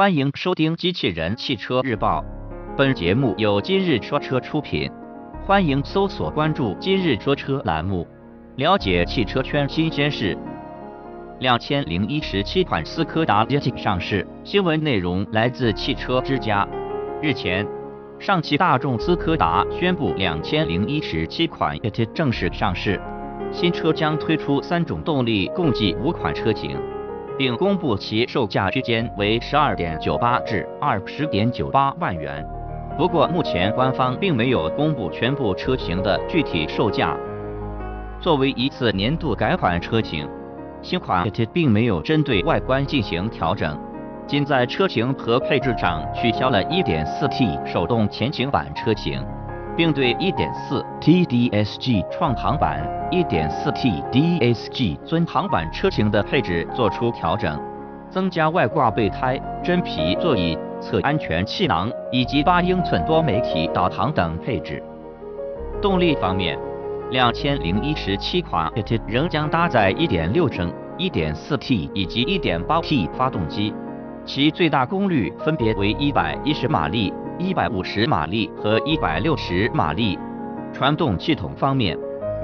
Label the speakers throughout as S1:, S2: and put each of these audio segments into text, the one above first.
S1: 欢迎收听《机器人汽车日报》，本节目由今日说车出品。欢迎搜索关注“今日说车”栏目，了解汽车圈新鲜事。两千零一十七款斯柯达 Yeti 上市，新闻内容来自汽车之家。日前，上汽大众斯柯达宣布，两千零一十七款 Et 正式上市。新车将推出三种动力，共计五款车型，并公布其售价区间为十二点九八至二十点九八万元。不过，目前官方并没有公布全部车型的具体售价。作为一次年度改款车型，新款并没有针对外观进行调整，仅在车型和配置上取消了 1.4T 手动前行版车型。并对 1.4T DSG 创航版、1.4T DSG 尊航版车型的配置做出调整，增加外挂备胎、真皮座椅、侧安全气囊以及八英寸多媒体导航等配置。动力方面，2017款仍将搭载1.6升、1.4T 以及 1.8T 发动机，其最大功率分别为110马力。一百五十马力和一百六十马力。传动系统方面，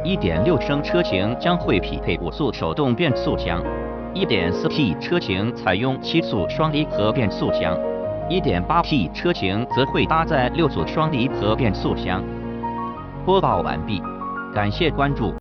S1: 一点六升车型将会匹配五速手动变速箱，一点四 T 车型采用七速双离合变速箱，一点八 T 车型则会搭载六速双离合变速箱。播报完毕，感谢关注。